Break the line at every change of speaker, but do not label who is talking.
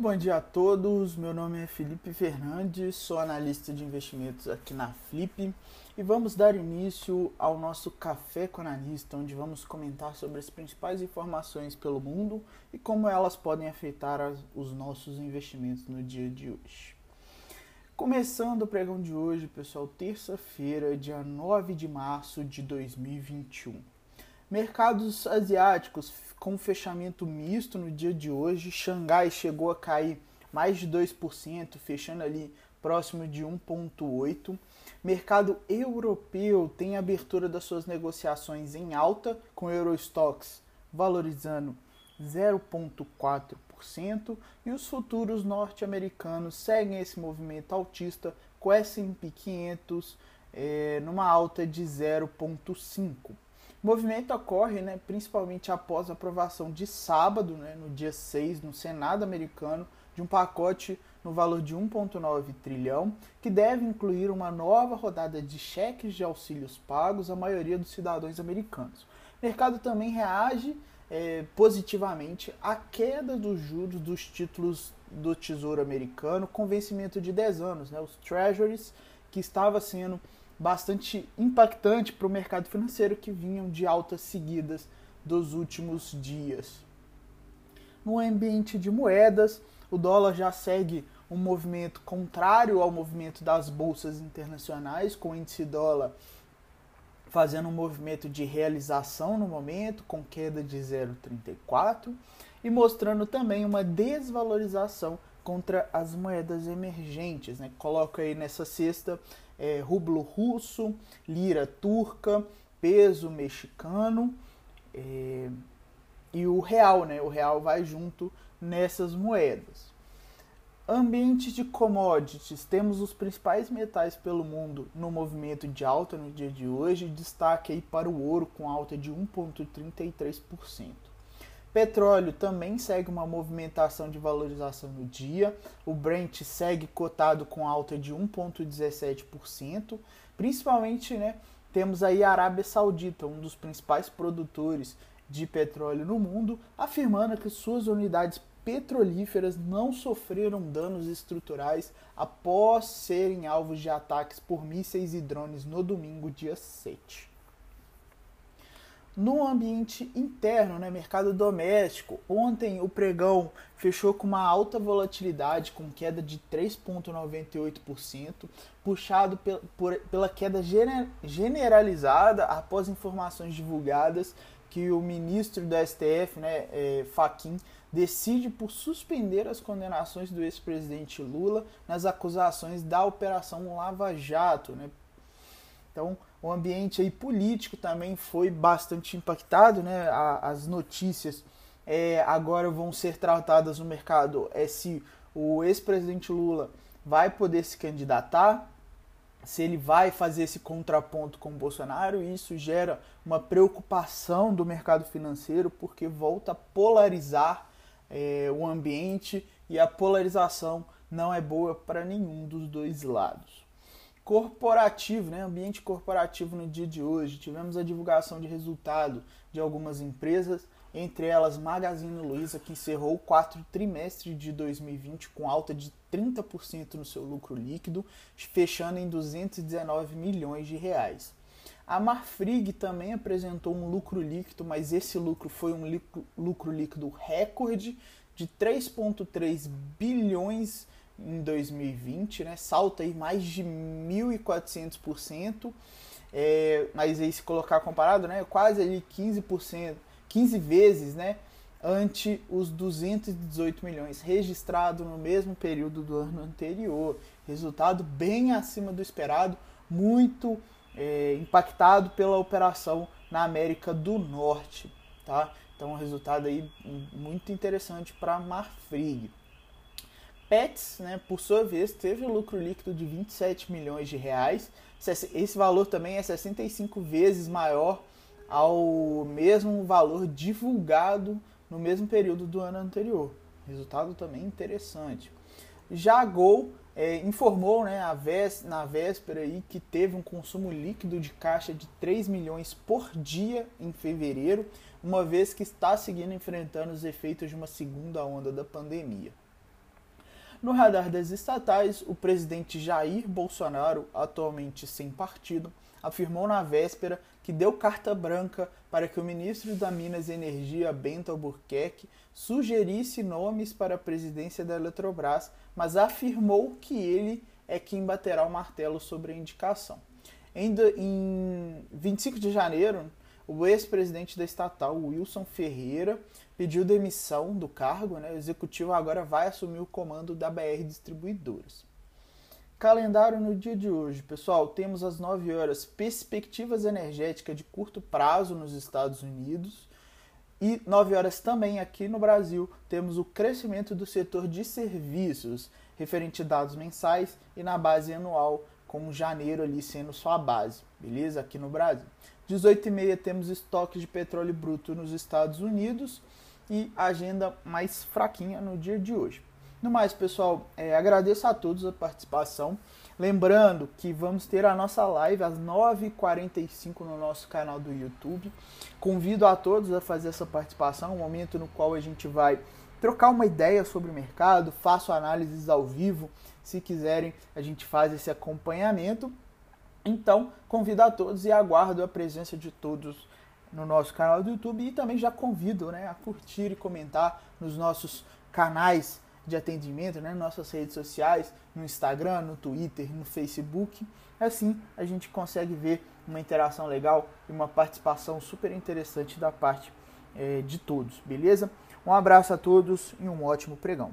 Muito bom dia a todos. Meu nome é Felipe Fernandes, sou analista de investimentos aqui na Flip e vamos dar início ao nosso Café com Analista, onde vamos comentar sobre as principais informações pelo mundo e como elas podem afetar as, os nossos investimentos no dia de hoje. Começando o pregão de hoje, pessoal, terça-feira, dia 9 de março de 2021. Mercados asiáticos com fechamento misto no dia de hoje. Xangai chegou a cair mais de 2%, fechando ali próximo de 1,8%. Mercado europeu tem abertura das suas negociações em alta, com Eurostox valorizando 0,4%, e os futuros norte-americanos seguem esse movimento altista, com S&P 500 é, numa alta de 0,5%. O movimento ocorre né, principalmente após a aprovação de sábado, né, no dia 6, no Senado americano, de um pacote no valor de 1,9 trilhão, que deve incluir uma nova rodada de cheques de auxílios pagos à maioria dos cidadãos americanos. O mercado também reage é, positivamente à queda dos juros dos títulos do Tesouro Americano com vencimento de 10 anos, né, os Treasuries, que estava sendo bastante impactante para o mercado financeiro que vinham de altas seguidas dos últimos dias. No ambiente de moedas, o dólar já segue um movimento contrário ao movimento das bolsas internacionais, com o índice dólar fazendo um movimento de realização no momento, com queda de 0,34, e mostrando também uma desvalorização contra as moedas emergentes. Né? Coloco aí nessa cesta é, rublo russo, lira turca, peso mexicano é, e o real. Né? O real vai junto nessas moedas. Ambiente de commodities, temos os principais metais pelo mundo no movimento de alta no dia de hoje, destaque aí para o ouro com alta de 1,33%. Petróleo também segue uma movimentação de valorização no dia. O Brent segue cotado com alta de 1,17%. Principalmente, né, temos aí a Arábia Saudita, um dos principais produtores de petróleo no mundo, afirmando que suas unidades petrolíferas não sofreram danos estruturais após serem alvos de ataques por mísseis e drones no domingo, dia 7. No ambiente interno, né, mercado doméstico, ontem o pregão fechou com uma alta volatilidade, com queda de 3,98%, puxado por, pela queda gener generalizada após informações divulgadas que o ministro do STF, né, é, Faquim, decide por suspender as condenações do ex-presidente Lula nas acusações da Operação Lava Jato, né, então, o ambiente aí político também foi bastante impactado, né? as notícias é, agora vão ser tratadas no mercado é se o ex-presidente Lula vai poder se candidatar, se ele vai fazer esse contraponto com o Bolsonaro, e isso gera uma preocupação do mercado financeiro, porque volta a polarizar é, o ambiente e a polarização não é boa para nenhum dos dois lados corporativo, né, ambiente corporativo no dia de hoje. Tivemos a divulgação de resultado de algumas empresas, entre elas Magazine Luiza, que encerrou o quarto trimestre de 2020 com alta de 30% no seu lucro líquido, fechando em 219 milhões de reais. A Marfrig também apresentou um lucro líquido, mas esse lucro foi um lucro líquido recorde de 3,3 bilhões de em 2020, né? Salta aí mais de 1.400%. É, mas aí se colocar comparado, né? Quase ali 15%, 15 vezes, né? Ante os 218 milhões registrado no mesmo período do ano anterior. Resultado bem acima do esperado, muito é, impactado pela operação na América do Norte, tá? Então, um resultado aí muito interessante para a Marfrig. Pets, né, por sua vez, teve um lucro líquido de 27 milhões de reais. Esse valor também é 65 vezes maior ao mesmo valor divulgado no mesmo período do ano anterior. Resultado também interessante. Já a Gol é, informou né, vés, na véspera aí, que teve um consumo líquido de caixa de 3 milhões por dia em fevereiro, uma vez que está seguindo enfrentando os efeitos de uma segunda onda da pandemia. No radar das estatais, o presidente Jair Bolsonaro, atualmente sem partido, afirmou na véspera que deu carta branca para que o ministro da Minas e Energia, Bento Albuquerque, sugerisse nomes para a presidência da Eletrobras, mas afirmou que ele é quem baterá o martelo sobre a indicação. Em 25 de janeiro, o ex-presidente da estatal, Wilson Ferreira, pediu demissão do cargo. Né? O executivo agora vai assumir o comando da BR Distribuidoras. Calendário no dia de hoje, pessoal, temos às 9 horas perspectivas energéticas de curto prazo nos Estados Unidos. E 9 horas também aqui no Brasil temos o crescimento do setor de serviços, referente a dados mensais e na base anual, com janeiro ali sendo sua base, beleza? Aqui no Brasil. 18h30 temos estoque de petróleo bruto nos Estados Unidos e agenda mais fraquinha no dia de hoje. No mais, pessoal, é, agradeço a todos a participação. Lembrando que vamos ter a nossa live às 9h45 no nosso canal do YouTube. Convido a todos a fazer essa participação, um momento no qual a gente vai trocar uma ideia sobre o mercado, faço análises ao vivo. Se quiserem, a gente faz esse acompanhamento. Então, convido a todos e aguardo a presença de todos no nosso canal do YouTube e também já convido né, a curtir e comentar nos nossos canais de atendimento, né, nossas redes sociais, no Instagram, no Twitter, no Facebook. Assim a gente consegue ver uma interação legal e uma participação super interessante da parte é, de todos, beleza? Um abraço a todos e um ótimo pregão.